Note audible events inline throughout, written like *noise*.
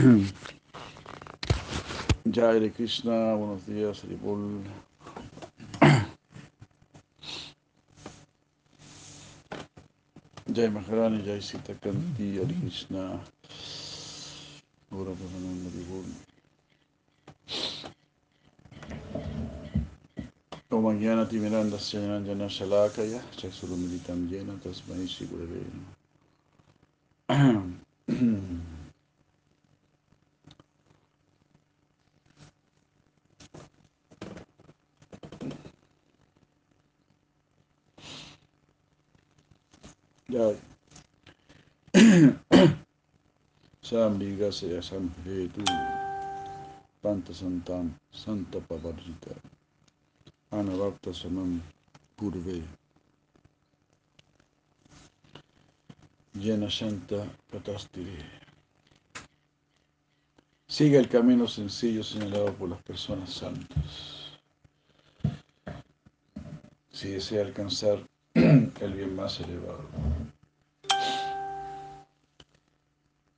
*clears throat* Jai Hare Krishna, buenos días, Haribol. *clears throat* Jai Maharani, Jai Sita Kanti, Hare Krishna. Ahora Pramananda Haribol. Om Jnana Timiranda Syananjana Shalakaya, Chaksurumilitam Jena, Tasmai Shri *clears throat* Gurave Namaha. Jai. Sambiga se samhetu panta santam santa pavarjita anavakta samam purve llena santa patastire. Sigue el camino sencillo señalado por las personas santas. Si desea alcanzar el bien más elevado.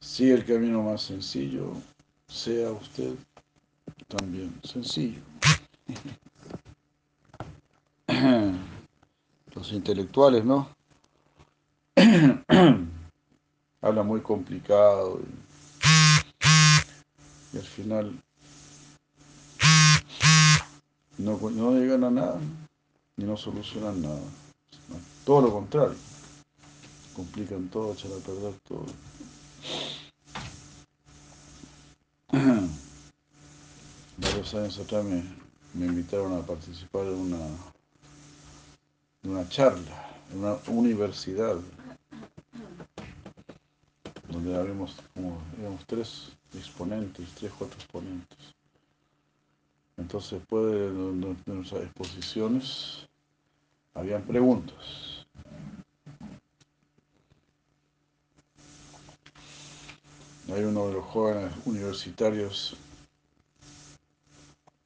Si el camino más sencillo, sea usted también sencillo. Los intelectuales, ¿no? Habla muy complicado y, y al final no, no llegan a nada y no solucionan nada. Todo lo contrario. Complican todo, echan a perder todo. *clears throat* Varios años atrás me, me invitaron a participar en una, una charla, en una universidad, donde habíamos como, éramos tres exponentes, tres, cuatro exponentes. Entonces, después de, de, de nuestras exposiciones, habían preguntas. Hay uno de los jóvenes universitarios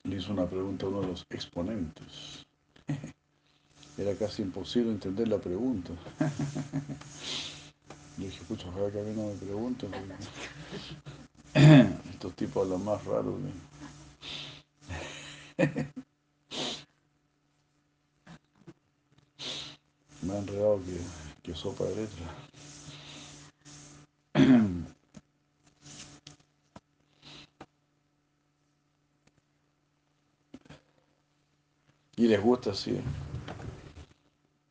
le hizo una pregunta a uno de los exponentes. *laughs* Era casi imposible entender la pregunta. *laughs* Yo dije, pucha, ojalá que a mí no me pregunten. *laughs* Estos tipos hablan más raros. Me han enredado que, que sopa de letra. Y les gusta así.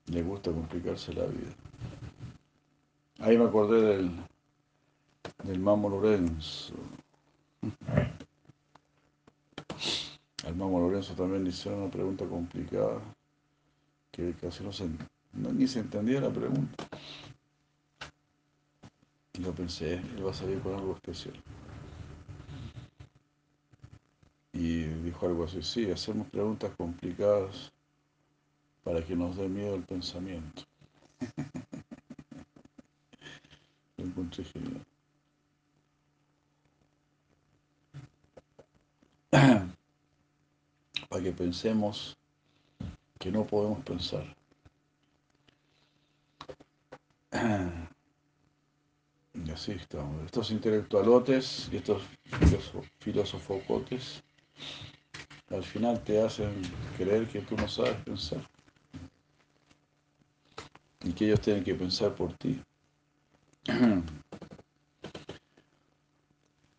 Les gusta complicarse la vida. Ahí me acordé del, del Mamo Lorenzo. Al Mamo Lorenzo también le hicieron una pregunta complicada que casi no se, no, ni se entendía la pregunta. Y lo pensé, él va a salir con algo especial. Y dijo algo así, sí, hacemos preguntas complicadas para que nos dé miedo el pensamiento. *laughs* Lo encontré genial. *clears throat* Para que pensemos que no podemos pensar. Y así estamos. Estos intelectualotes y estos filosofocotes al final te hacen creer que tú no sabes pensar. Y que ellos tienen que pensar por ti.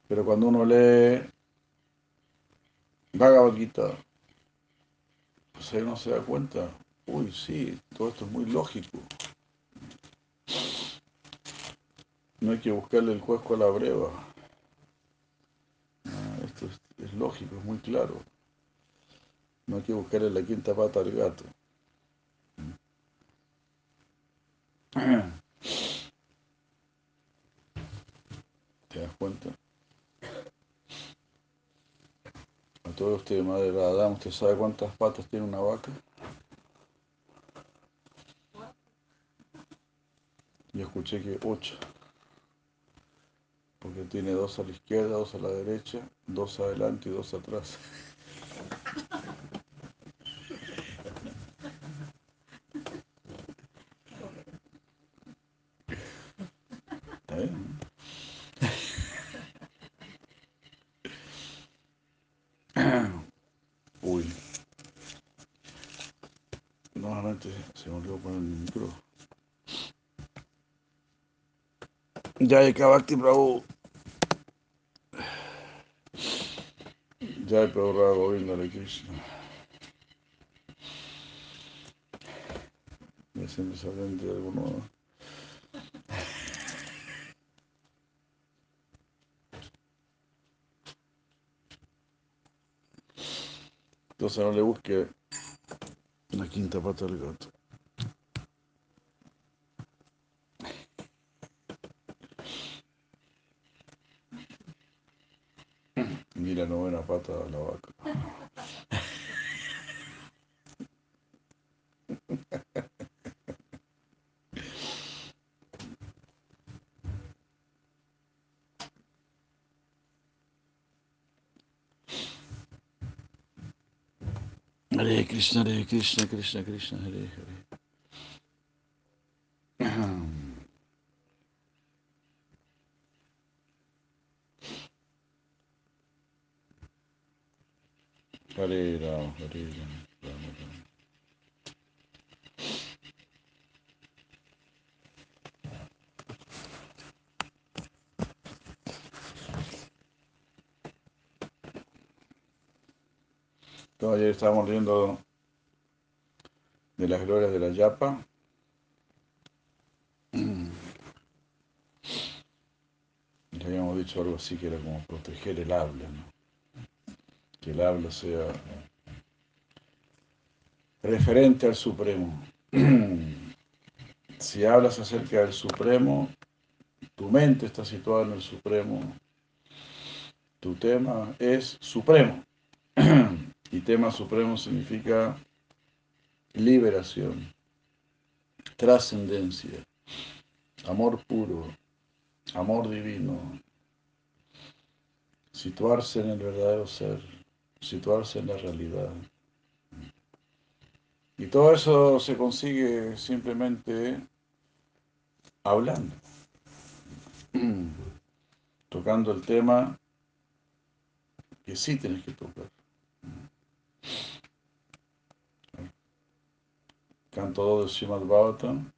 Pero cuando uno lee Bhagavad Gita, pues ahí uno se da cuenta, uy, sí, todo esto es muy lógico. No hay que buscarle el cuesco a la breva. Ah, esto es, lógico, es muy claro. No hay que buscarle la quinta pata al gato. ¿Te das cuenta? A todos ustedes, madre de Adán, ¿usted sabe cuántas patas tiene una vaca? Yo escuché que ocho. Porque tiene dos a la izquierda, dos a la derecha, dos adelante y dos atrás. se me olvidó poner el micro. Jai Kavakti Prabhu. Jai Prabhu Govinda de Krishna. Me siempre salen de alguno. Entonces no le busque la quinta pata del gato. Mira, novena pata de la vaca. Hare Krishna, Hare Krishna, Krishna Krishna, Hare Hare. Entonces, ayer estábamos leyendo de las glorias de la yapa. Le habíamos dicho algo así que era como proteger el habla, ¿no? que el habla sea referente al Supremo. *clears throat* si hablas acerca del Supremo, tu mente está situada en el Supremo, tu tema es Supremo. *clears throat* y tema Supremo significa liberación, trascendencia, amor puro, amor divino, situarse en el verdadero ser, situarse en la realidad. Y todo eso se consigue simplemente hablando, *clears throat* tocando el tema que sí tienes que tocar. Canto 2 de Srimad Bhagavatam,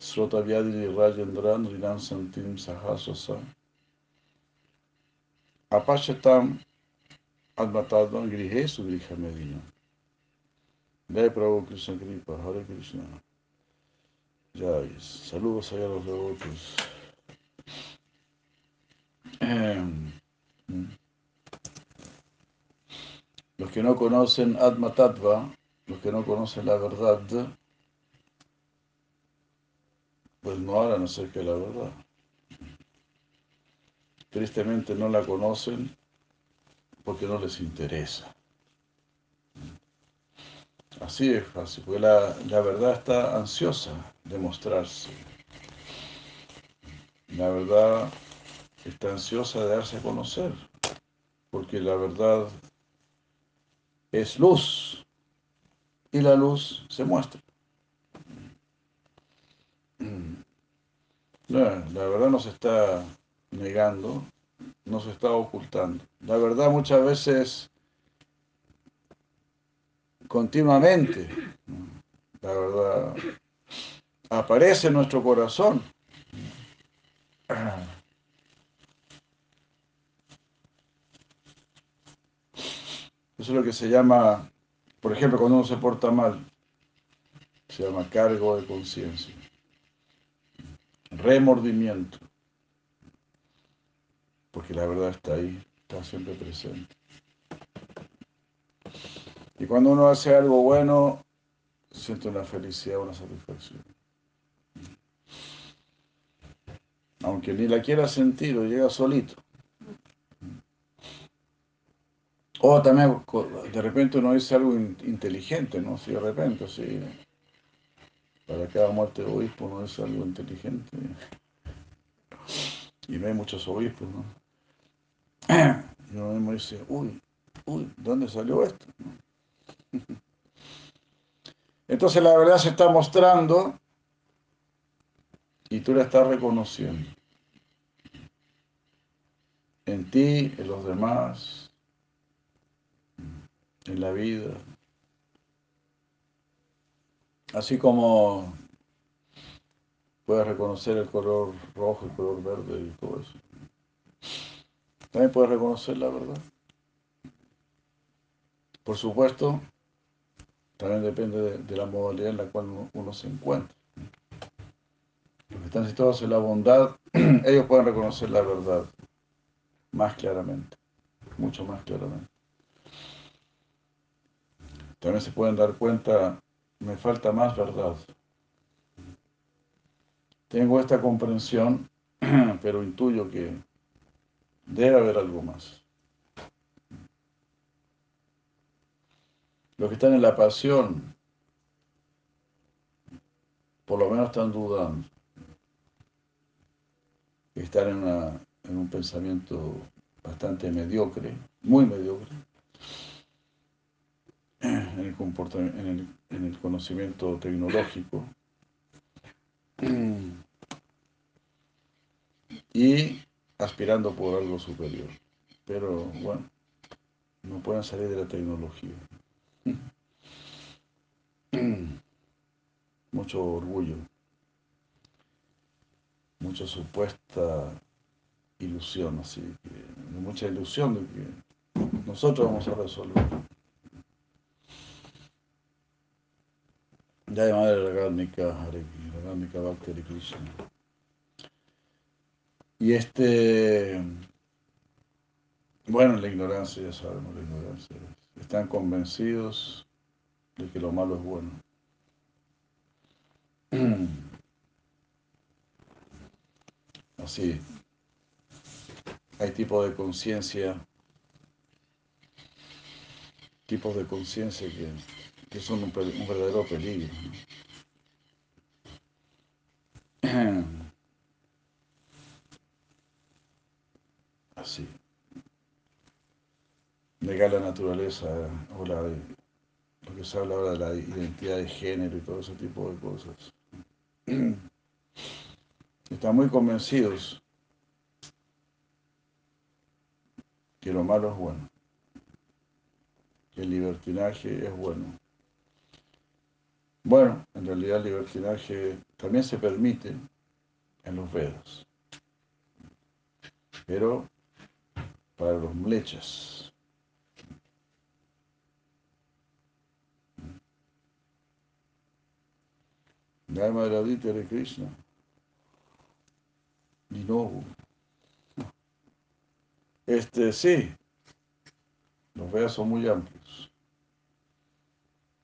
Srota Vyadiri Rajendran Rinan Santim Sahasrasa, Apachatam Admatadvan Grihe Sugriha Medina. Jai Prabhu Krishna Kripa, Hare Krishna. Jai, saludos allá a los devotos. Los que no conocen Atma Tattva, los que no conocen la verdad, pues no hablan acerca de la verdad. Tristemente no la conocen porque no les interesa. Así es fácil, porque la, verdad está ansiosa de mostrarse. La verdad está ansiosa de darse a conocer, porque la verdad es luz y la luz se muestra. La verdad no se está negando, no se está ocultando. La verdad muchas veces, continuamente, la verdad aparece en nuestro corazón. Eso es lo que se llama, por ejemplo, cuando uno se porta mal, se llama cargo de conciencia, remordimiento, porque la verdad está ahí, está siempre presente. Y cuando uno hace algo bueno, siente una felicidad, una satisfacción. Aunque ni la quiera sentir o llega solito. O también de repente uno dice algo inteligente, ¿no? Si de repente, sí. Para cada muerte de obispo uno dice algo inteligente. Y no hay muchos obispos, ¿no? *clears throat* Y uno mismo dice, uy, uy, ¿dónde salió esto? Entonces la verdad se está mostrando y tú la estás reconociendo. En ti, en los demás, en la vida. Así como puedes reconocer el color rojo, el color verde y todo eso. También puedes reconocer la verdad. Por supuesto, también depende de, la modalidad en la cual uno, se encuentra. Los que están situados en la bondad, *clears throat* ellos pueden reconocer la verdad más claramente, mucho más claramente. También se pueden dar cuenta, me falta más verdad. Tengo esta comprensión, *clears throat* pero intuyo que debe haber algo más. Los que están en la pasión, por lo menos están dudando. Están en, un pensamiento bastante mediocre, muy mediocre, en el, comportamiento, en el, en el conocimiento tecnológico. Y aspirando por algo superior. Pero bueno, no pueden salir de la tecnología. Mucho orgullo, mucha supuesta ilusión, así que mucha ilusión de que nosotros vamos a resolver. Ya madre Ragadnika, Ragadnika Bhakti Krishna. Y este, bueno, la ignorancia, ya sabemos, la ignorancia están convencidos de que lo malo es bueno. *clears throat* Así, hay tipos de conciencia, tipos de conciencia que, son un, verdadero peligro negar la naturaleza o la, lo que se habla ahora de la identidad de género y todo ese tipo de cosas. *clears throat* Están muy convencidos que lo malo es bueno, que el libertinaje es bueno. Bueno, en realidad el libertinaje también se permite en los Vedas, pero para los mlechas. Dharma Radhita de Krishna. nuevo. Este, sí, los Vedas son muy amplios.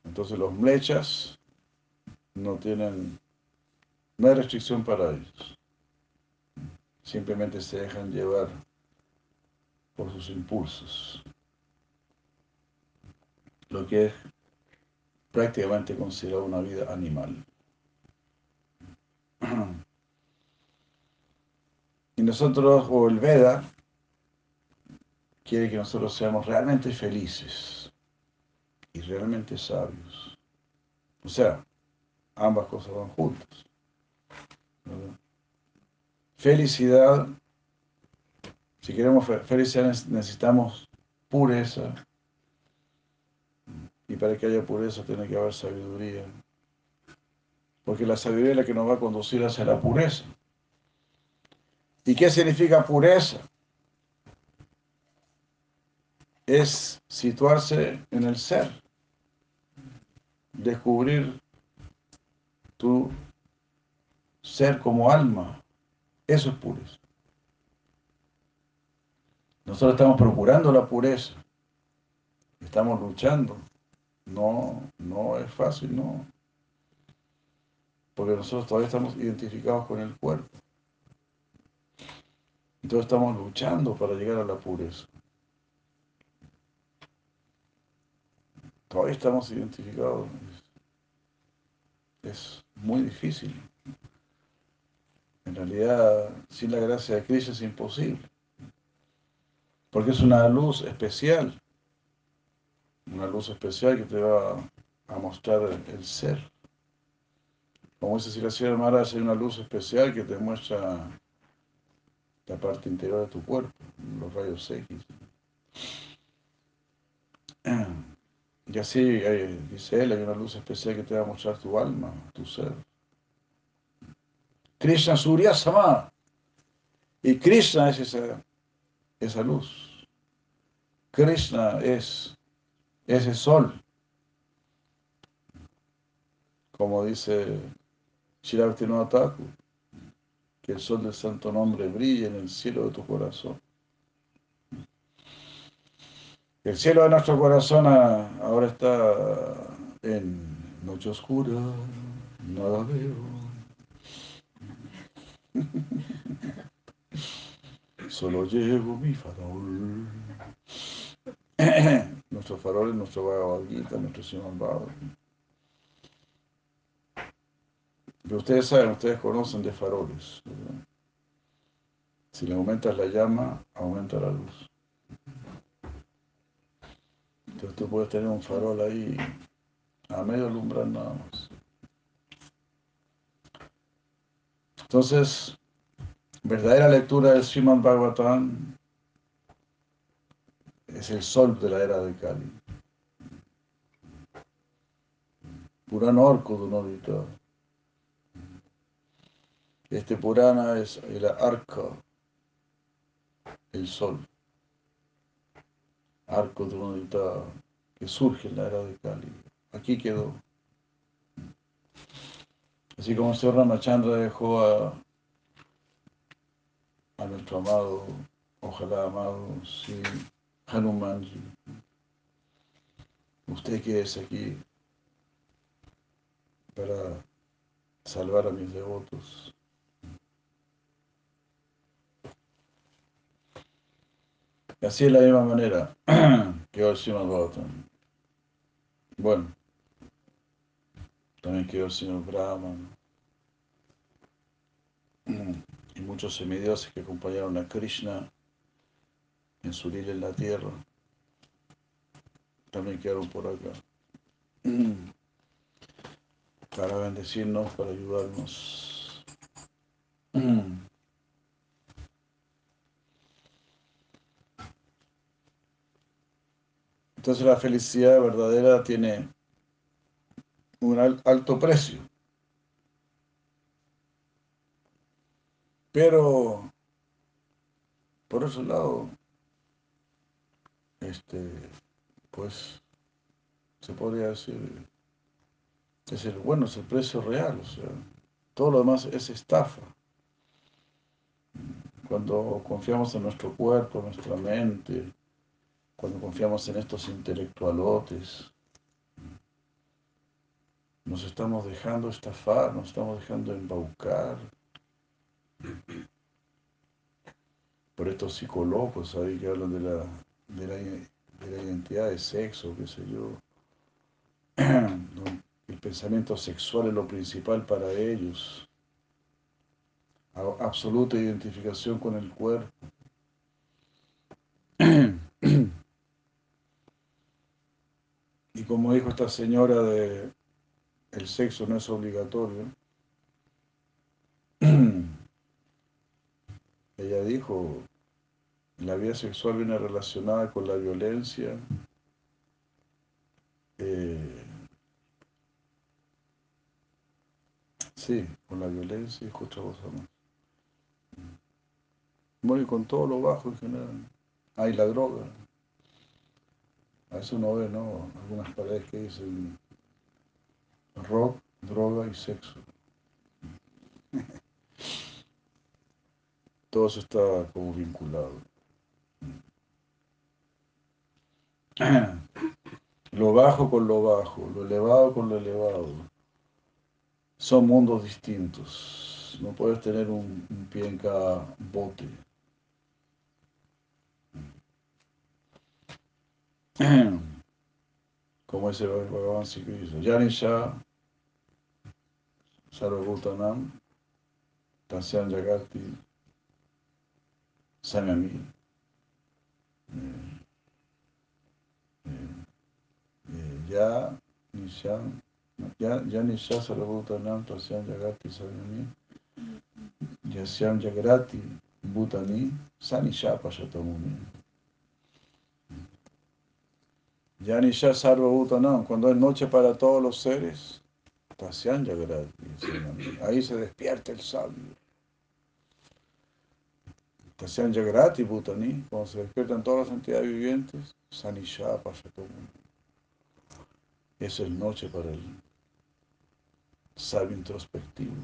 Entonces los mlechas no tienen, no hay restricción para ellos. Simplemente se dejan llevar por sus impulsos. Lo que es prácticamente considerado una vida animal. Y nosotros, o el Veda, quiere que nosotros seamos realmente felices y realmente sabios. O sea, ambas cosas van juntas. Felicidad, si queremos felicidad necesitamos pureza. Y para que haya pureza tiene que haber sabiduría porque la sabiduría es la que nos va a conducir hacia la pureza. ¿Y qué significa pureza? Es situarse en el ser, descubrir tu ser como alma. Eso es pureza. Nosotros estamos procurando la pureza, estamos luchando. No, no es fácil, no porque nosotros todavía estamos identificados con el cuerpo. Entonces estamos luchando para llegar a la pureza. Todavía estamos identificados. Es muy difícil. En realidad, sin la gracia de Cristo es imposible. Porque es una luz especial. Una luz especial que te va a mostrar el, ser. Como dice Siracía Maharaj, hay una luz especial que te muestra la parte interior de tu cuerpo, los rayos X. *clears throat* Y así, dice él, hay una luz especial que te va a mostrar tu alma, tu ser. Krishna Surya Sama. Y Krishna es esa, esa luz. Krishna es ese sol. Como dice Shirabhati Thakur, que el sol del santo nombre brille en el cielo de tu corazón. El cielo de nuestro corazón ahora está en noche oscura, nada veo. Solo llevo mi farol. *clears throat* nuestro farol es nuestro Bhagavad nuestro Simón Bhagavad. Pero ustedes saben, ustedes conocen de faroles. Si le aumentas la llama, aumenta la luz. Entonces tú puedes tener un farol ahí a medio alumbrar nada más. Entonces, verdadera lectura del Srimad Bhagavatam es el sol de la era de Kali. Purana Orco Dunodita. Este Purana es el arca, el sol arco tronita que surge en la era de Kali. Aquí quedó. Así como señor Ramachandra dejó a, a nuestro amado, ojalá amado, sí, Hanumanji. Usted que es aquí para salvar a mis devotos. Así es la misma manera *clears throat* que el Srimad Bhagavatam. Bueno, también quedó el señor Brahman y muchos semidioses que acompañaron a Krishna en su lila en la tierra. También quedaron por acá *clears throat* para bendecirnos, para ayudarnos. Entonces la felicidad verdadera tiene un alto precio. Pero, por otro lado, este, pues, se podría decir, es el bueno, es el precio real, o sea, todo lo demás es estafa. Cuando confiamos en nuestro cuerpo, en nuestra mente, cuando confiamos en estos intelectualotes, nos estamos dejando estafar, nos estamos dejando embaucar por estos psicólogos ahí que hablan de la, de la, identidad de sexo, qué sé yo. *clears throat* El pensamiento sexual es lo principal para ellos. Absoluta identificación con el cuerpo. *clears throat* Y como dijo esta señora de el sexo no es obligatorio, *clears throat* ella dijo, la vida sexual viene relacionada con la violencia, eh, sí, con la violencia y otra cosa más. Bueno, y con todo lo bajo en general. Hay la droga. A eso uno ve, ¿no? Algunas paredes que dicen rock, droga y sexo. *laughs* Todo eso está como vinculado. *clears throat* Lo bajo con lo bajo, lo elevado con lo elevado. Son mundos distintos. No puedes tener un, un pie en cada bote. *clears throat* como dice Bhagavan Sri Krishna, Yanisha Sarvabhutanam Tasyan Jagati Samyami Ya Nishan Ya Nisha Sarvabhutanam Tasyan Jagati Samyami Yasyam Jagrati Bhutani Sanisha Pashatamuni Yanisha Sarvabhutanam, cuando es noche para todos los seres, Tasyan ahí se despierta el sabio. Tasyan Jagrati Bhutani, cuando se despiertan todas las entidades vivientes, Sanisha Pashatamuni. Eso es noche para el sabio introspectivo.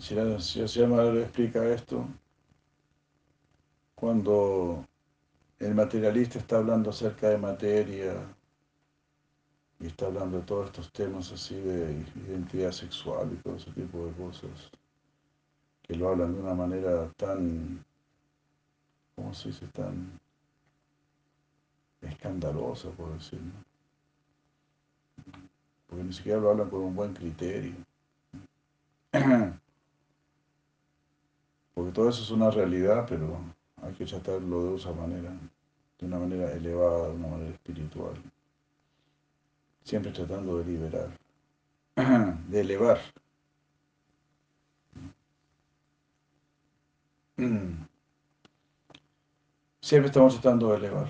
Si la, si la explica esto, cuando el materialista está hablando acerca de materia y está hablando de todos estos temas así de identidad sexual y todo ese tipo de cosas, que lo hablan de una manera tan, ¿cómo se dice? Tan escandalosa, por decirlo. Porque ni siquiera lo hablan con un buen criterio. *clears throat* Porque todo eso es una realidad, pero que tratarlo de esa manera, de una manera elevada, de una manera espiritual. Siempre tratando de liberar, *clears throat* de elevar. *clears throat* Siempre estamos tratando de elevar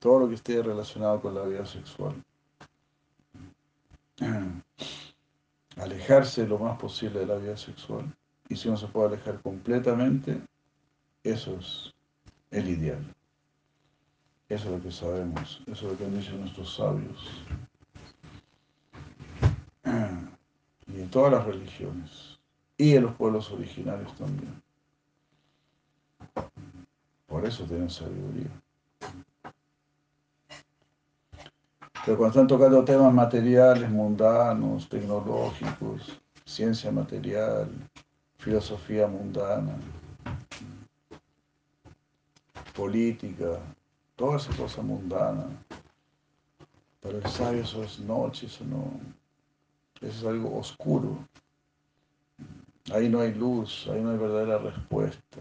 todo lo que esté relacionado con la vida sexual. *clears throat* Alejarse lo más posible de la vida sexual. Y si uno se puede alejar completamente, eso es el ideal. Eso es lo que sabemos, eso es lo que han dicho nuestros sabios. Y en todas las religiones. Y en los pueblos originarios también. Por eso tienen sabiduría. Pero cuando están tocando temas materiales, mundanos, tecnológicos, ciencia material, filosofía mundana, política, toda esa cosa mundana. Para el sabio eso es noche, eso no, eso es algo oscuro. Ahí no hay luz, ahí no hay verdadera respuesta.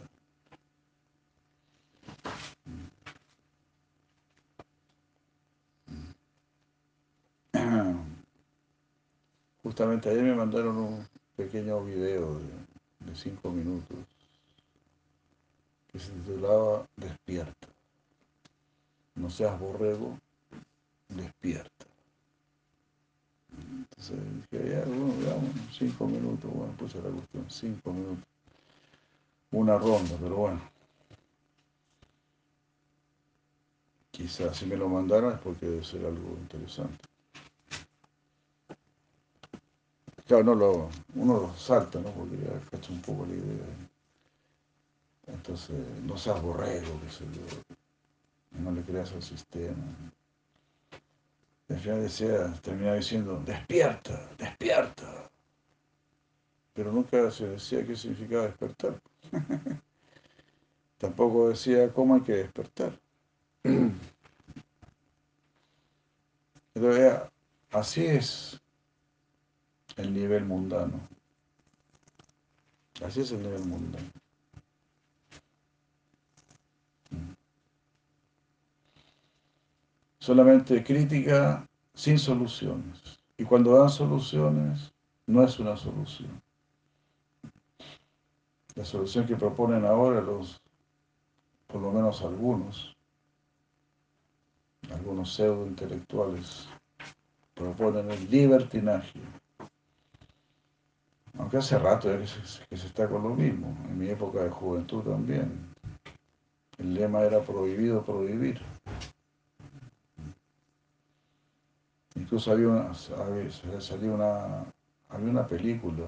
Justamente ayer me mandaron un pequeño video de, cinco minutos que se titulaba Despierta. No seas borrego, despierta. Entonces dije, ya, bueno, veamos, cinco minutos, bueno, pues la cuestión, cinco minutos. Una ronda, pero bueno. Quizás si me lo mandaron es porque debe ser algo interesante. Claro, no lo, uno lo salta, ¿no? Porque ya cacha un poco la idea. Entonces, no seas borrego, que se yo. No le creas al sistema. al final decía, terminaba diciendo, despierta, despierta. Pero nunca se decía qué significaba despertar. *laughs* Tampoco decía cómo hay que despertar. *clears throat* Entonces, así es el nivel mundano. Así es el nivel mundano. Solamente crítica sin soluciones. Y cuando dan soluciones, no es una solución. La solución que proponen ahora los, por lo menos algunos, algunos pseudo intelectuales, proponen el libertinaje. Aunque hace rato que se, está con lo mismo, en mi época de juventud también. El lema era prohibido prohibir. Incluso había una, salió una, había una película,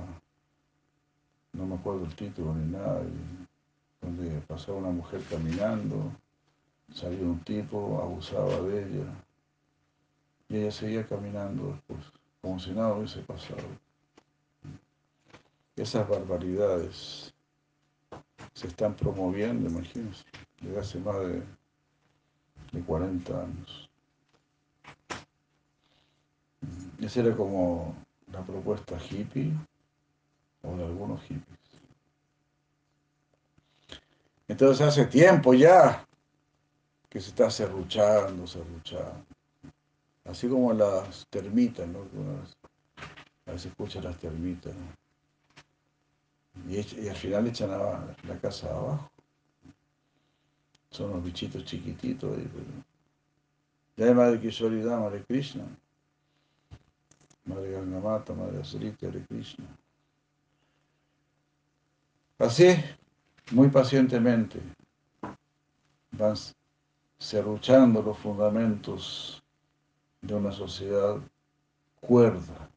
no me acuerdo el título ni nada, donde pasaba una mujer caminando, salía un tipo, abusaba de ella, y ella seguía caminando después, como si nada hubiese pasado esas barbaridades se están promoviendo, imagínense, desde hace más de, de 40 años. Esa era como la propuesta hippie o de algunos hippies. Entonces hace tiempo ya que se está serruchando, serruchando. Así como las termitas, ¿no? A veces escuchan las termitas, y, al final echan la casa abajo. Son los bichitos chiquititos ahí, pero... Ya Madre Kishori Madre Krishna. Madre Gangamata, Madre Asrita, Hare Krishna. Así, muy pacientemente, van serruchando los fundamentos de una sociedad cuerda.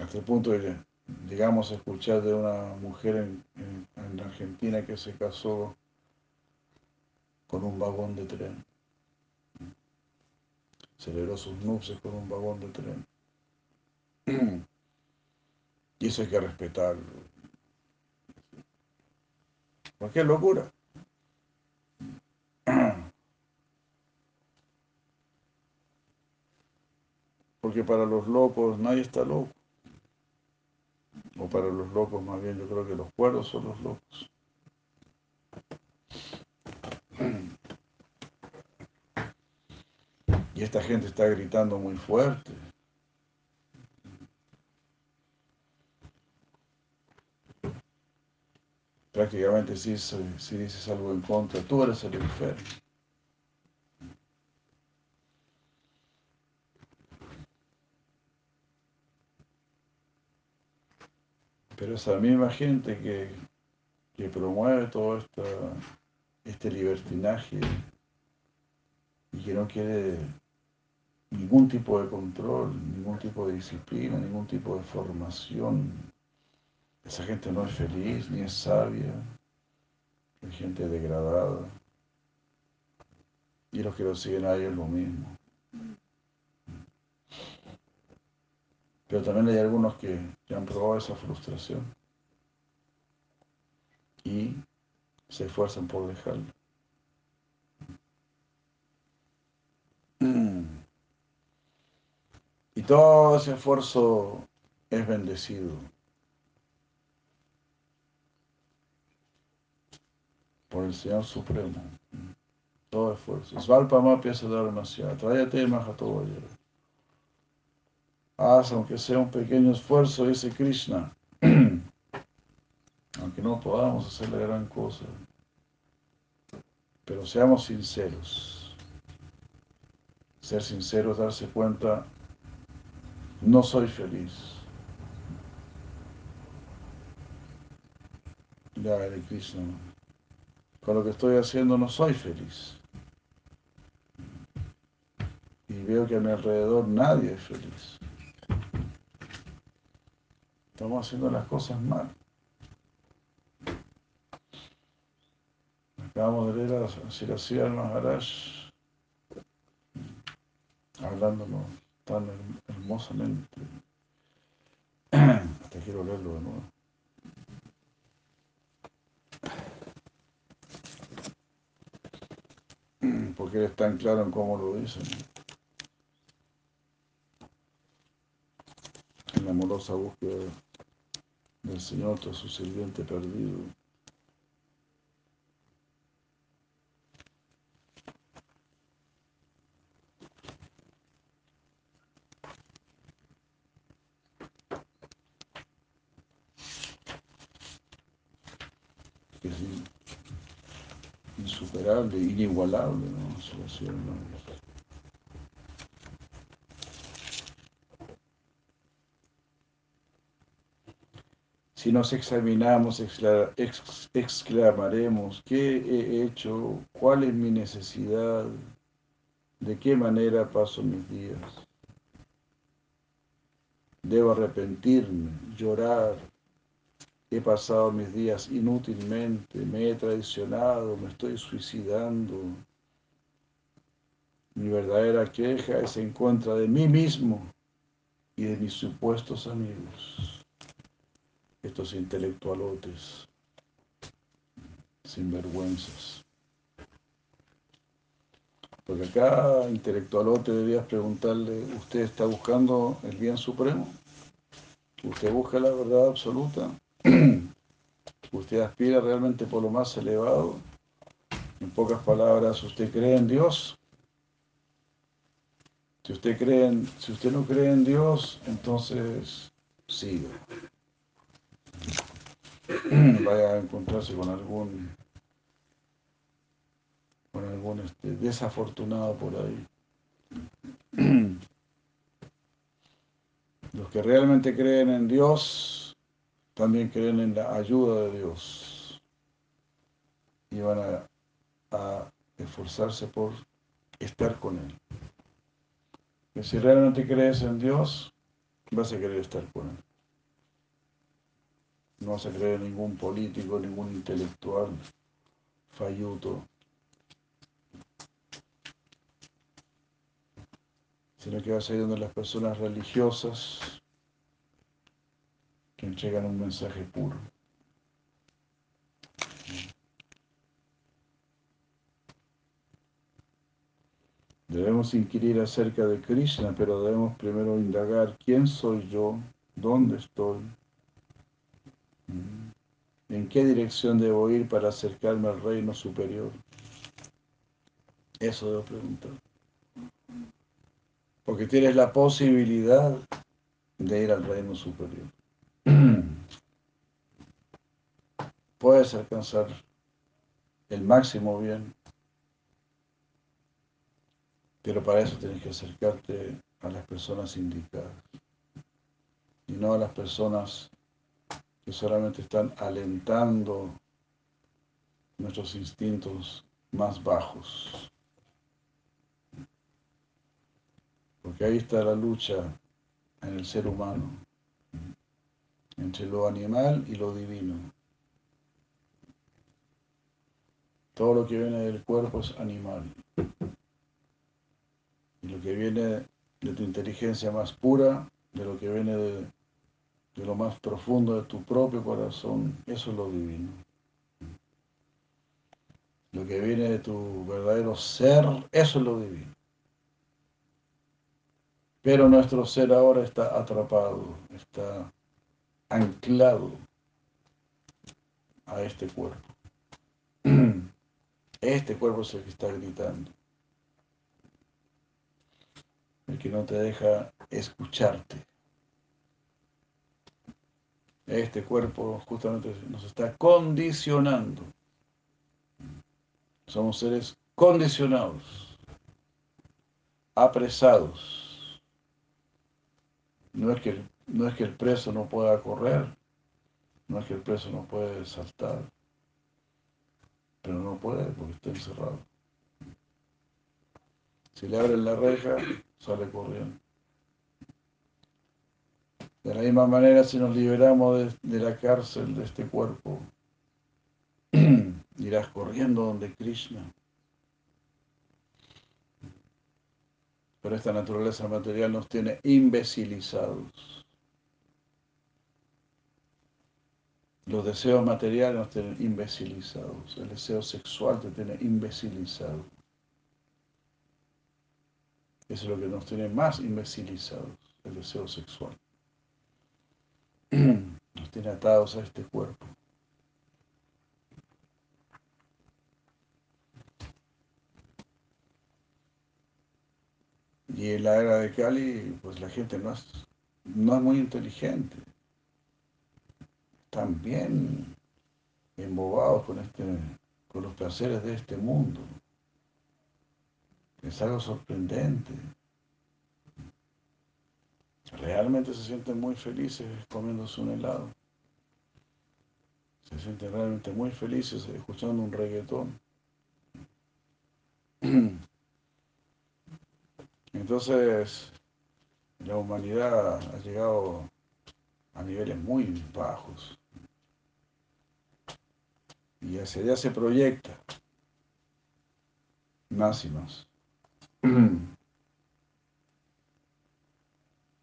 Hasta el punto de, digamos, escuchar de una mujer en, en, Argentina que se casó con un vagón de tren. Celebró sus nupcias con un vagón de tren. *clears throat* Y eso hay que respetarlo. qué locura. *clears throat* Porque para los locos nadie está loco. O para los locos, más bien, yo creo que los cuerdos son los locos. Y esta gente está gritando muy fuerte. Prácticamente si, si dices algo en contra, tú eres el enfermo. Pero esa misma gente que, promueve todo esta, este libertinaje y que no quiere ningún tipo de control, ningún tipo de disciplina, ningún tipo de formación, esa gente no es feliz ni es sabia, es gente degradada. Y los que lo siguen a ellos lo mismo. Pero también hay algunos que, han probado esa frustración y se esfuerzan por dejarlo. Y todo ese esfuerzo es bendecido. por el Señor Supremo. Todo esfuerzo. Svalpa Mapia se da demasiado. Tráyate todo Haz, aunque sea un pequeño esfuerzo, dice Krishna, *clears throat* aunque no podamos hacer la gran cosa, pero seamos sinceros. Ser sinceros, darse cuenta, no soy feliz. Ya, Hare Krishna, con lo que estoy haciendo no soy feliz. Y veo que a mi alrededor nadie es feliz. Estamos haciendo las cosas mal. Acabamos de leer a Siracía Maharaj hablándonos tan hermosamente. *clears throat* Hasta quiero leerlo de nuevo. *clears throat* Porque es tan claro en cómo lo dice. En la amorosa búsqueda del Señor tras su sirviente perdido. es insuperable, inigualable, ¿no? Si nos examinamos, exclamaremos, ¿qué he hecho? ¿Cuál es mi necesidad? ¿De qué manera paso mis días? Debo arrepentirme, llorar. He pasado mis días inútilmente, me he traicionado, me estoy suicidando. Mi verdadera queja es en contra de mí mismo y de mis supuestos amigos. estos intelectualotes sinvergüenzas. Porque acá, intelectualote, deberías preguntarle, ¿usted está buscando el bien supremo? ¿Usted busca la verdad absoluta? *clears throat* ¿Usted aspira realmente por lo más elevado? En pocas palabras, ¿usted cree en Dios? Si usted, cree en, si usted no cree en Dios, entonces siga. *clears throat* Vaya a encontrarse con algún con algún este, desafortunado por ahí. *clears throat* Los que realmente creen en Dios también creen en la ayuda de Dios y van a esforzarse por estar con Él. Que si realmente crees en Dios, vas a querer estar con Él. No vas a creer en ningún político, ningún intelectual falluto, sino que vas a ir donde las personas religiosas que entregan un mensaje puro. Debemos inquirir acerca de Krishna, pero debemos primero indagar quién soy yo, dónde estoy, en qué dirección debo ir para acercarme al reino superior. Eso debo preguntar. Porque tienes la posibilidad de ir al reino superior. Puedes alcanzar el máximo bien pero para eso tienes que acercarte a las personas indicadas y no a las personas que solamente están alentando nuestros instintos más bajos. Porque ahí está la lucha en el ser humano, entre lo animal y lo divino. Todo lo que viene del cuerpo es animal lo que viene de tu inteligencia más pura, de lo que viene de, lo más profundo de tu propio corazón, eso es lo divino. Lo que viene de tu verdadero ser, eso es lo divino. Pero nuestro ser ahora está atrapado, está anclado a este cuerpo. Este cuerpo es el que está gritando el que no te deja escucharte. Este cuerpo justamente nos está condicionando. Somos seres condicionados, apresados. No es, que, no es que el preso no pueda correr, no es que el preso no puede saltar, pero no puede porque está encerrado. Si le abren la reja, sale corriendo. De la misma manera, si nos liberamos de, la cárcel de este cuerpo, *clears throat* irás corriendo donde Krishna. Pero esta naturaleza material nos tiene imbecilizados. Los deseos materiales nos tienen imbecilizados. El deseo sexual te tiene imbecilizado. Es lo que nos tiene más imbecilizados, el deseo sexual. *clears throat* Nos tiene atados a este cuerpo. Y en la era de Cali, pues la gente no es, no es muy inteligente. Están bien embobados con, este, con los placeres de este mundo. Es algo sorprendente. Realmente se sienten muy felices comiéndose un helado. Se sienten realmente muy felices escuchando un reggaetón. *clears throat* Entonces, la humanidad ha llegado a niveles muy bajos. Y hacia allá se proyecta más *clears throat*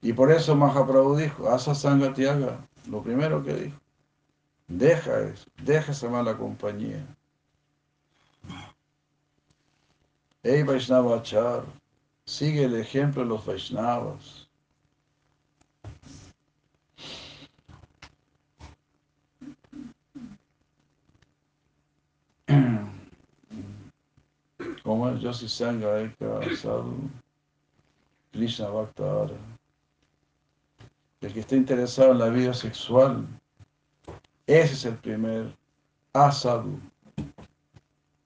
y por eso Mahaprabhu dijo, Asa Sangatiaga, lo primero que dijo, Deja eso, deja esa mala compañía. Ey Vaishnavachar, sigue el ejemplo de los Vaishnavas. Como es Yosi Sangha Eka Sadhu, Krishna Bhaktara. El que está interesado en la vida sexual, ese es el primer asadu,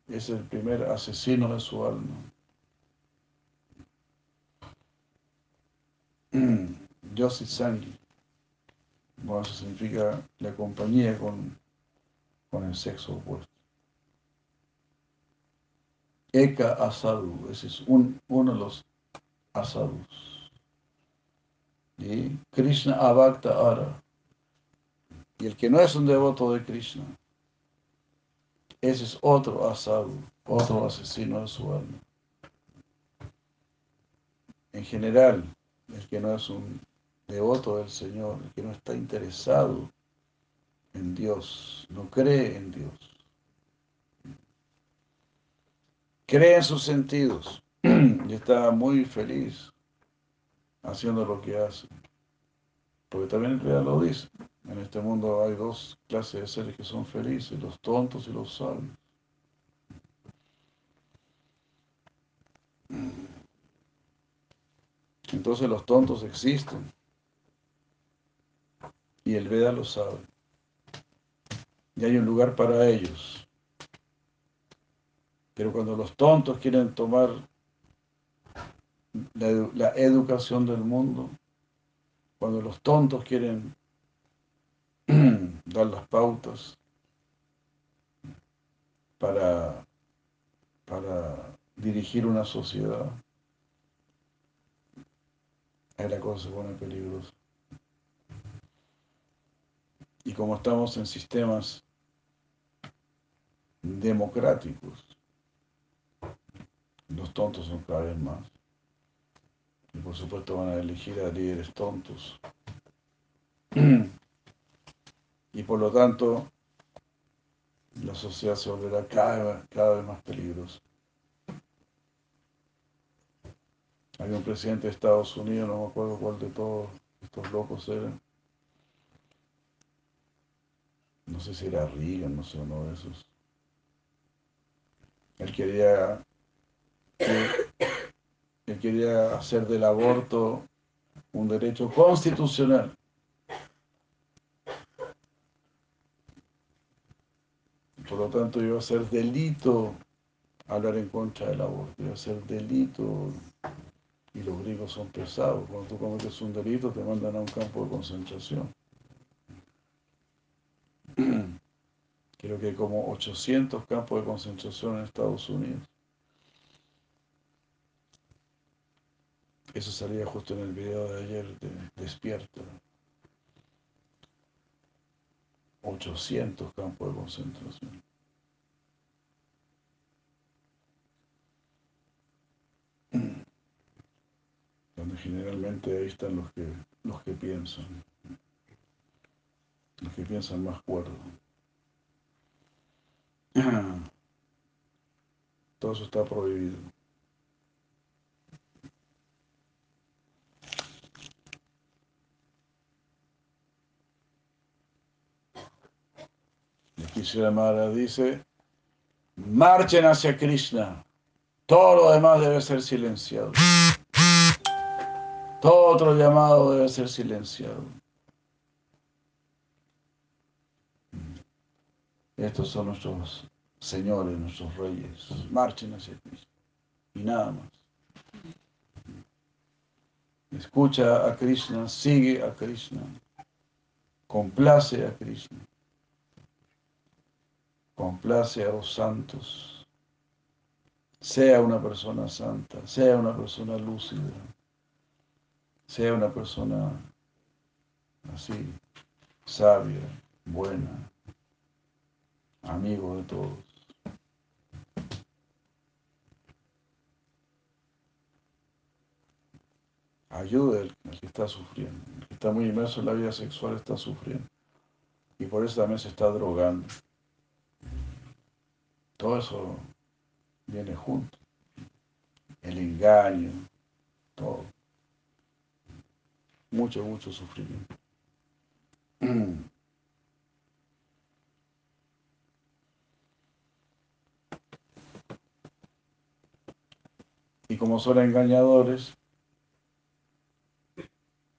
es el primer asesino de su alma. *clears throat* Yosi Sangi. Bueno, eso significa la compañía con, con el sexo opuesto. Eka Asadu, ese es un, uno de los asadus. Y Krishna Avakta Ara. Y el que no es un devoto de Krishna, ese es otro asadu, otro asesino de su alma. En general, el que no es un devoto del Señor, el que no está interesado en Dios, no cree en Dios, cree en sus sentidos *clears throat* y está muy feliz haciendo lo que hace. Porque también el Veda lo dice. En este mundo hay dos clases de seres que son felices, los tontos y los sabios. Entonces los tontos existen. Y el Veda lo sabe. Y hay un lugar para ellos. Pero cuando los tontos quieren tomar la, educación del mundo, cuando los tontos quieren *clears throat* dar las pautas para, para dirigir una sociedad, ahí la cosa se pone peligrosa. Y como estamos en sistemas democráticos, los tontos son cada vez más. Y por supuesto van a elegir a líderes tontos. Y por lo tanto, la sociedad se volverá cada, cada vez más peligrosa. Hay un presidente de Estados Unidos, no me acuerdo cuál de todos estos locos era. No sé si era Reagan, no sé, uno de esos. Él quería, él quería hacer del aborto un derecho constitucional. Por lo tanto, iba a ser delito hablar en contra del aborto, iba a ser delito. Y los gringos son pesados. Cuando tú cometes un delito, te mandan a un campo de concentración. *clears throat* Creo que hay como 800 campos de concentración en Estados Unidos. Eso salía justo en el video de ayer de Despierta. 800 campos de concentración. Donde generalmente ahí están los que, los que piensan, los que piensan más cuerdo. Todo eso está prohibido. Quisiera Mara dice, marchen hacia Krishna, todo lo demás debe ser silenciado. Todo otro llamado debe ser silenciado. Estos son nuestros señores, nuestros reyes. Marchen hacia Krishna. Y nada más. Escucha a Krishna, sigue a Krishna, complace a Krishna complace a los santos, sea una persona santa, sea una persona lúcida, sea una persona así, sabia, buena, amigo de todos. Ayuda al que está sufriendo, el que está muy inmerso en la vida sexual está sufriendo. Y por eso también se está drogando. Todo eso viene junto. El engaño, todo. Mucho, mucho sufrimiento. Y como son engañadores,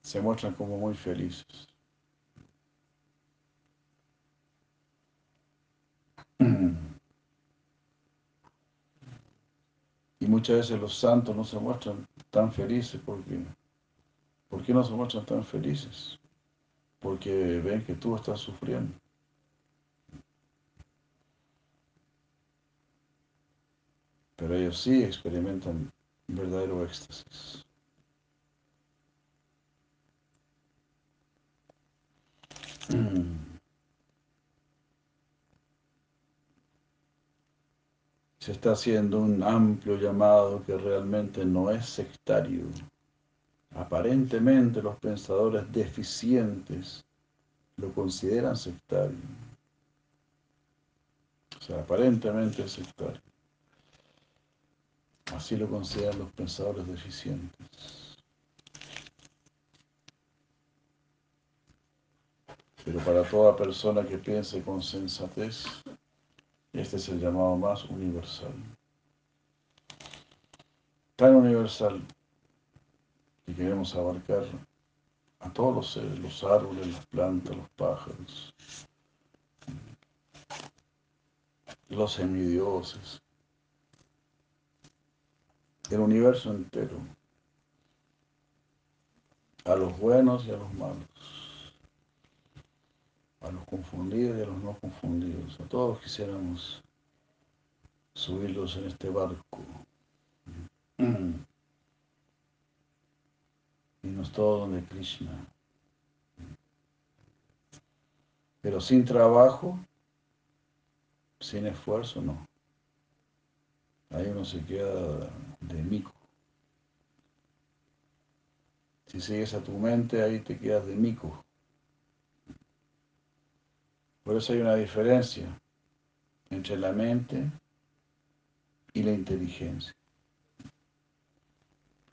se muestran como muy felices. *clears throat* Y muchas veces los santos no se muestran tan felices porque ¿por qué no se muestran tan felices? Porque ven que tú estás sufriendo. Pero ellos sí experimentan verdadero éxtasis. *clears throat* Se está haciendo un amplio llamado que realmente no es sectario. Aparentemente los pensadores deficientes lo consideran sectario. O sea, aparentemente es sectario. Así lo consideran los pensadores deficientes. Pero para toda persona que piense con sensatez, este es el llamado más universal. Tan universal que queremos abarcar a todos los seres, los árboles, las plantas, los pájaros, los semidioses, el universo entero, a los buenos y a los malos, a los confundidos y a los no confundidos, a todos quisiéramos subirlos en este barco. *clears throat* es todo donde Krishna. Pero sin trabajo, sin esfuerzo, no. Ahí uno se queda de mico. Si sigues a tu mente, ahí te quedas de mico. Por eso hay una diferencia entre la mente y la inteligencia.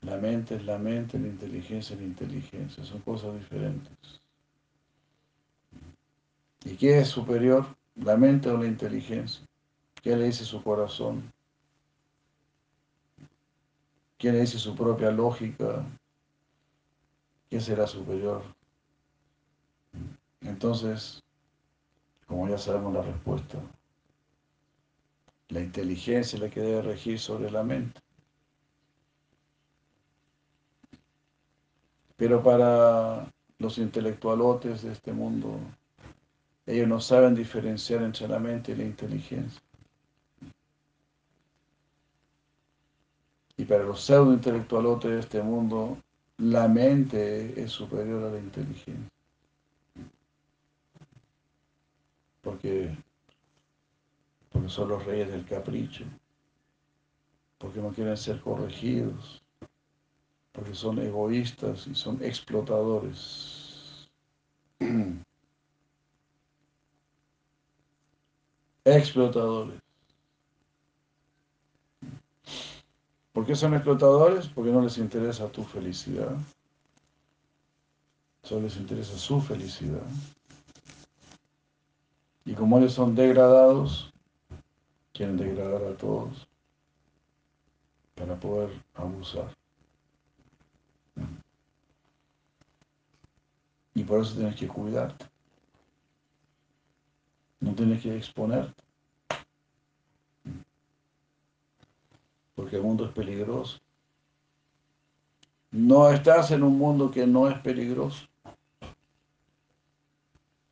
La mente es la mente, la inteligencia es la inteligencia, son cosas diferentes. ¿Y qué es superior, la mente o la inteligencia? ¿Qué le dice su corazón? ¿Quién le dice su propia lógica? ¿Qué será superior? Entonces, como ya sabemos la respuesta, la inteligencia es la que debe regir sobre la mente. Pero para los intelectualotes de este mundo, ellos no saben diferenciar entre la mente y la inteligencia. Y para los pseudo intelectualotes de este mundo, la mente es superior a la inteligencia. Porque, porque son los reyes del capricho, porque no quieren ser corregidos, porque son egoístas y son explotadores. *clears throat* explotadores. ¿Por qué son explotadores? Porque no les interesa tu felicidad. Solo les interesa su felicidad. Y como ellos son degradados, quieren degradar a todos para poder abusar. Y por eso tienes que cuidarte. No tienes que exponerte. Porque el mundo es peligroso. No estás en un mundo que no es peligroso.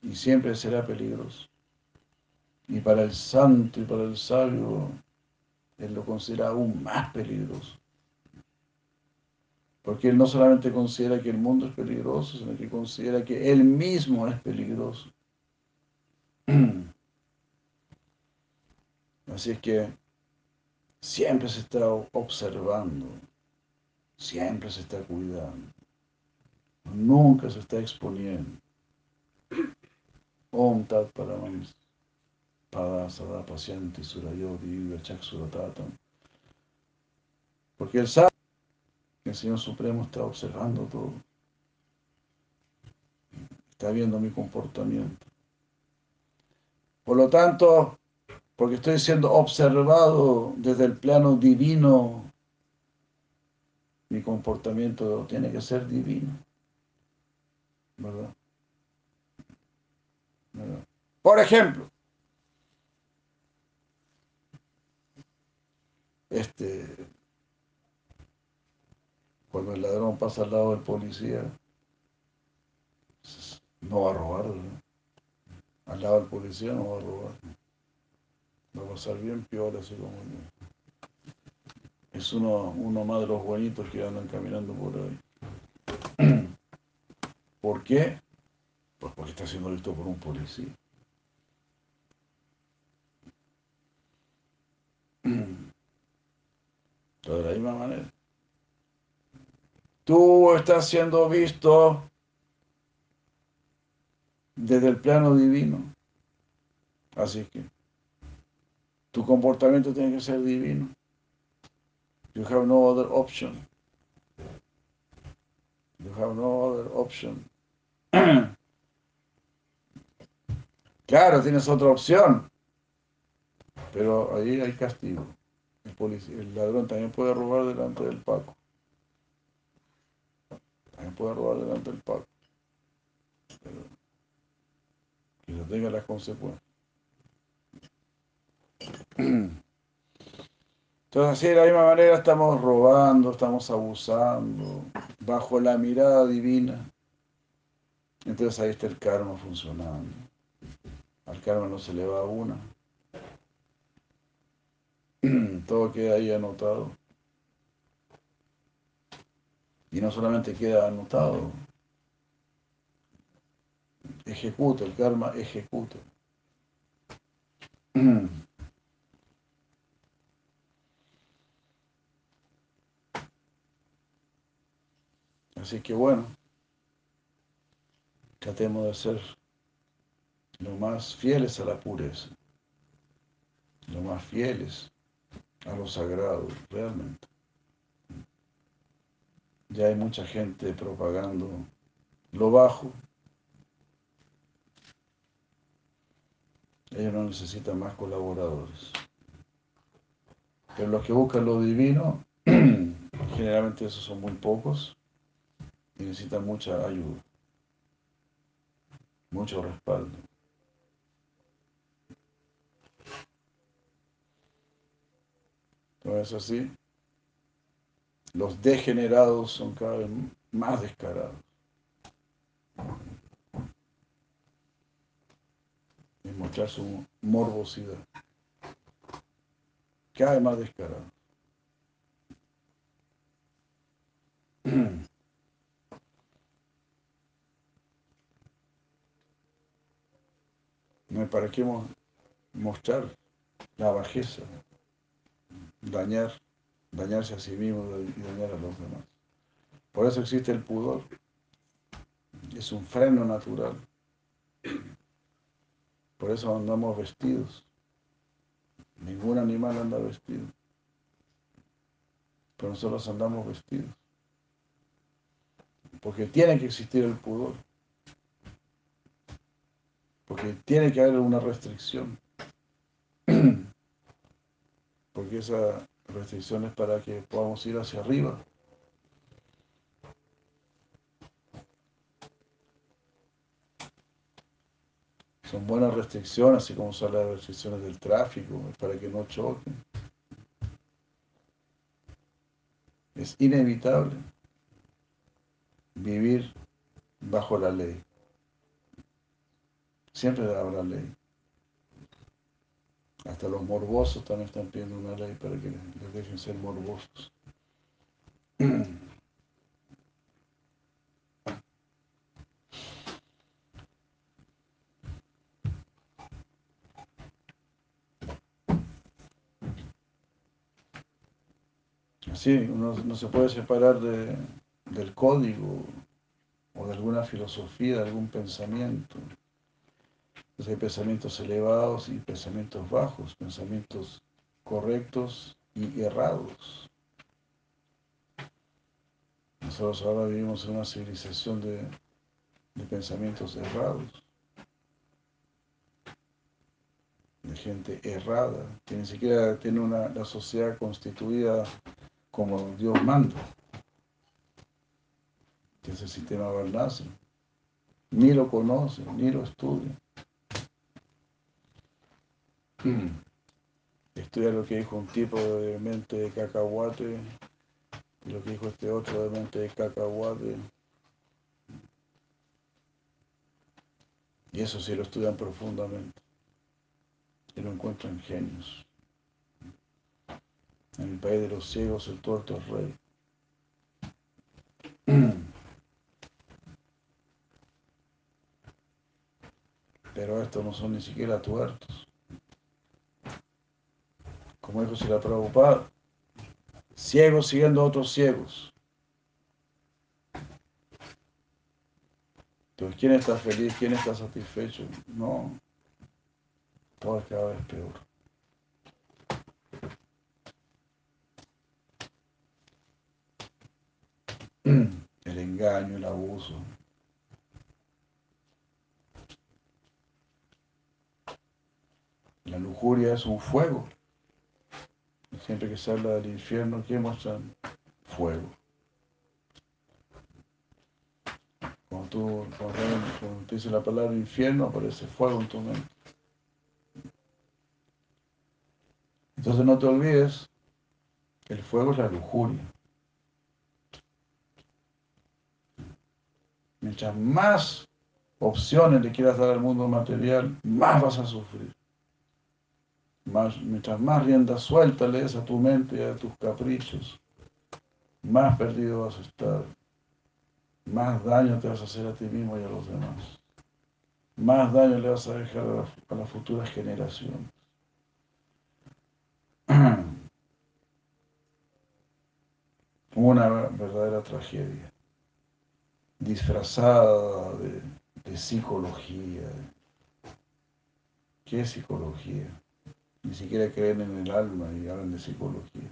Y siempre será peligroso. Y para el santo y para el sabio, él lo considera aún más peligroso. Porque él no solamente considera que el mundo es peligroso, sino que considera que él mismo es peligroso. *clears throat* Así es que siempre se está observando, siempre se está cuidando, nunca se está exponiendo. *clears throat* Om Tat Paramam Pada Sada Surayo Divya. Porque él sabe que el Señor Supremo está observando todo. Está viendo mi comportamiento. Por lo tanto, porque estoy siendo observado desde el plano divino, mi comportamiento tiene que ser divino. ¿Verdad? Por ejemplo, este, cuando el ladrón pasa al lado del policía, no va a robar, al lado del policía no va a robar, va a pasar bien peor así como es uno, uno más de los buenitos que andan caminando por ahí. *clears throat* ¿Por qué? Pues porque está siendo visto por un policía. *clears throat* de la misma manera. Tú estás siendo visto desde el plano divino. Así que tu comportamiento tiene que ser divino. You have no other option. You have no other option. *clears throat* Claro, tienes otra opción, pero ahí hay castigo. El, el ladrón también puede robar delante del Paco. También puede robar delante del Paco. Que no tenga las consecuencias. *clears throat* Entonces, así de la misma manera estamos robando, estamos abusando, bajo la mirada divina. Entonces ahí está el karma funcionando. Al karma no se le va una. *clears throat* Todo queda ahí anotado. Y no solamente queda anotado, ejecuta, el karma ejecuta. *clears throat* Así que bueno, tratemos de ser lo más fieles a la pureza, lo más fieles a lo sagrado, realmente. Ya hay mucha gente propagando lo bajo. Ellos no necesitan más colaboradores. Pero los que buscan lo divino, *clears throat* generalmente esos son muy pocos y necesitan mucha ayuda, mucho respaldo. ¿No es así? Los degenerados son cada vez más descarados. Y mostrar su morbosidad. Cada vez más descarado. No hay para qué mostrar la bajeza dañar, dañarse a sí mismo y dañar a los demás. Por eso existe el pudor. Es un freno natural. Por eso andamos vestidos. Ningún animal anda vestido. Pero nosotros andamos vestidos. Porque tiene que existir el pudor. Porque tiene que haber una restricción porque esa restricción es para que podamos ir hacia arriba. Son buenas restricciones, así como son las restricciones del tráfico, para que no choquen. Es inevitable vivir bajo la ley. Siempre habrá ley. Hasta los morbosos también están pidiendo una ley para que les dejen ser morbosos. Así, uno no se puede separar de, del código o de alguna filosofía, de algún pensamiento. Entonces hay pensamientos elevados y pensamientos bajos, pensamientos correctos y errados. Nosotros ahora vivimos en una civilización de, de pensamientos errados, de gente errada, que ni siquiera tiene una, sociedad constituida como Dios manda, que es el sistema Varnasa. Ni lo conoce, ni lo estudia. Estudia lo que dijo un tipo de mente de cacahuate lo que dijo este otro de mente de cacahuate. Y eso sí lo estudian profundamente. Y lo encuentran genios. En el país de los ciegos el tuerto es rey. *clears throat* Pero estos no son ni siquiera tuertos. Como dijo si la Prabhupada, ciegos siguiendo a otros ciegos. Entonces, ¿quién está feliz? ¿Quién está satisfecho? No, todo es cada vez peor. *clears throat* El engaño, el abuso. La lujuria es un fuego. Siempre que se habla del infierno, ¿qué muestran? Fuego. Cuando tú, cuando dices la palabra infierno, aparece fuego en tu mente. Entonces no te olvides, el fuego es la lujuria. Mientras más opciones le quieras dar al mundo material, más vas a sufrir mientras más rienda suelta le des a tu mente y a tus caprichos, más perdido vas a estar, más daño te vas a hacer a ti mismo y a los demás, más daño le vas a dejar a, las futuras generaciones. *clears throat* Una verdadera tragedia, disfrazada de, psicología. ¿Qué psicología? Ni siquiera creen en el alma y hablan de psicología.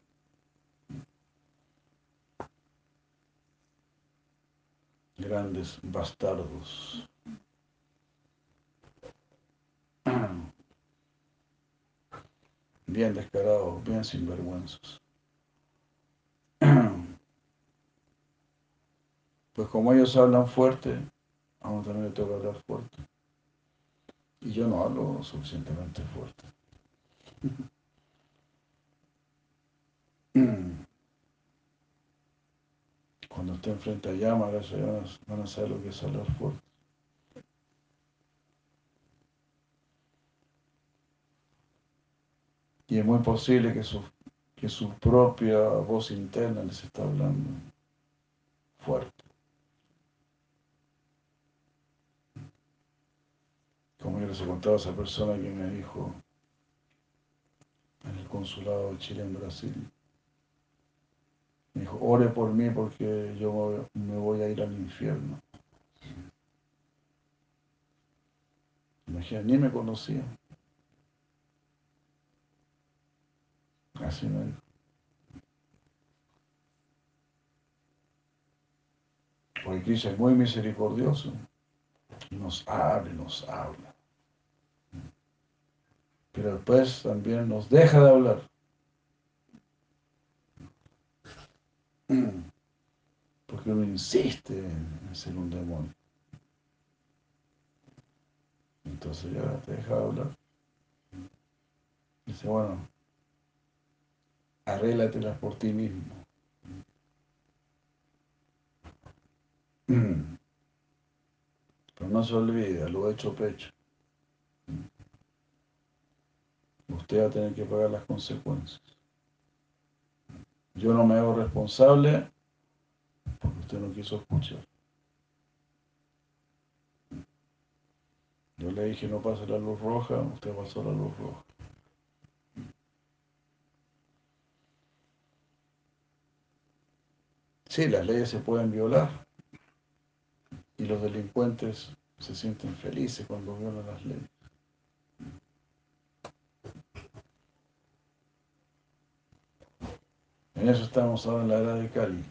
Grandes bastardos. Bien descarados, bien sinvergüenzas. Pues como ellos hablan fuerte, a uno también le toca hablar fuerte. Y yo no hablo suficientemente fuerte. Cuando estén frente a llamas, van a saber lo que es hablar fuerte. Y es muy posible que su, que su propia voz interna les está hablando fuerte. Como yo les he contado a esa persona que me dijo, consulado de Chile en Brasil. Me dijo, ore por mí porque yo me voy a ir al infierno. Imagínate, ni me conocía. Así me dijo. Porque Cristo es muy misericordioso. Nos habla, nos habla pero después también nos deja de hablar. *clears throat* Porque uno insiste en ser un demonio. Entonces ya te deja de hablar. Dice, bueno, arréglatelas por ti mismo. *clears throat* Pero no se olvide, lo hecho pecho usted va a tener que pagar las consecuencias. Yo no me hago responsable porque usted no quiso escuchar. Yo le dije no pase la luz roja, usted pasó la luz roja. Sí, las leyes se pueden violar y los delincuentes se sienten felices cuando violan las leyes. En eso estamos ahora en la era de Cali,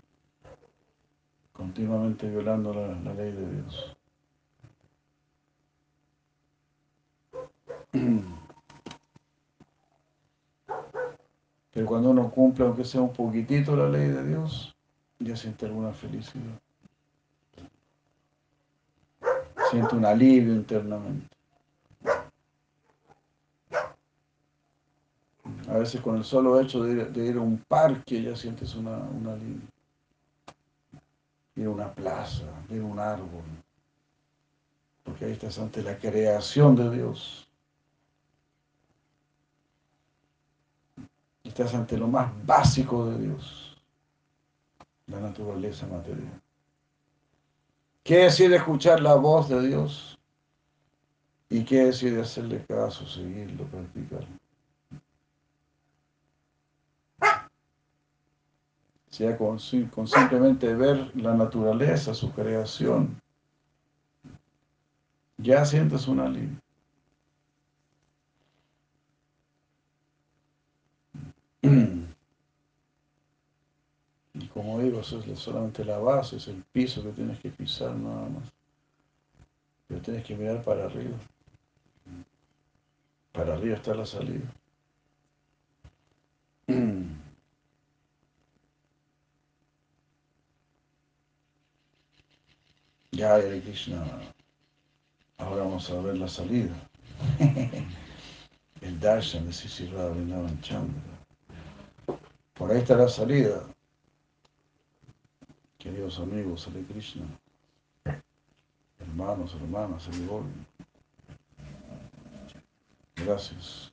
continuamente violando la, la ley de Dios. Pero cuando uno cumple, aunque sea un poquitito la ley de Dios, ya siente alguna felicidad. Siente un alivio internamente. A veces con el solo hecho de ir, a un parque ya sientes una, un alivio. Ir a una plaza, ver un árbol. Porque ahí estás ante la creación de Dios. Estás ante lo más básico de Dios, la naturaleza material. ¿Qué decir escuchar la voz de Dios? ¿Y qué decir hacerle caso, seguirlo, practicarlo? Sea con, con, simplemente ver la naturaleza, su creación, ya sientes un alivio. *clears throat* Y como digo, eso es solamente la base, es el piso que tienes que pisar nada más. Pero tienes que mirar para arriba. Para arriba está la salida. *clears throat* Ya, Hare Krishna. Ahora vamos a ver la salida. *laughs* El darshan de Sisi Radha Chandra. Por ahí está la salida. Queridos amigos, Hare Krishna. Hermanos, hermanas, Hare Gracias.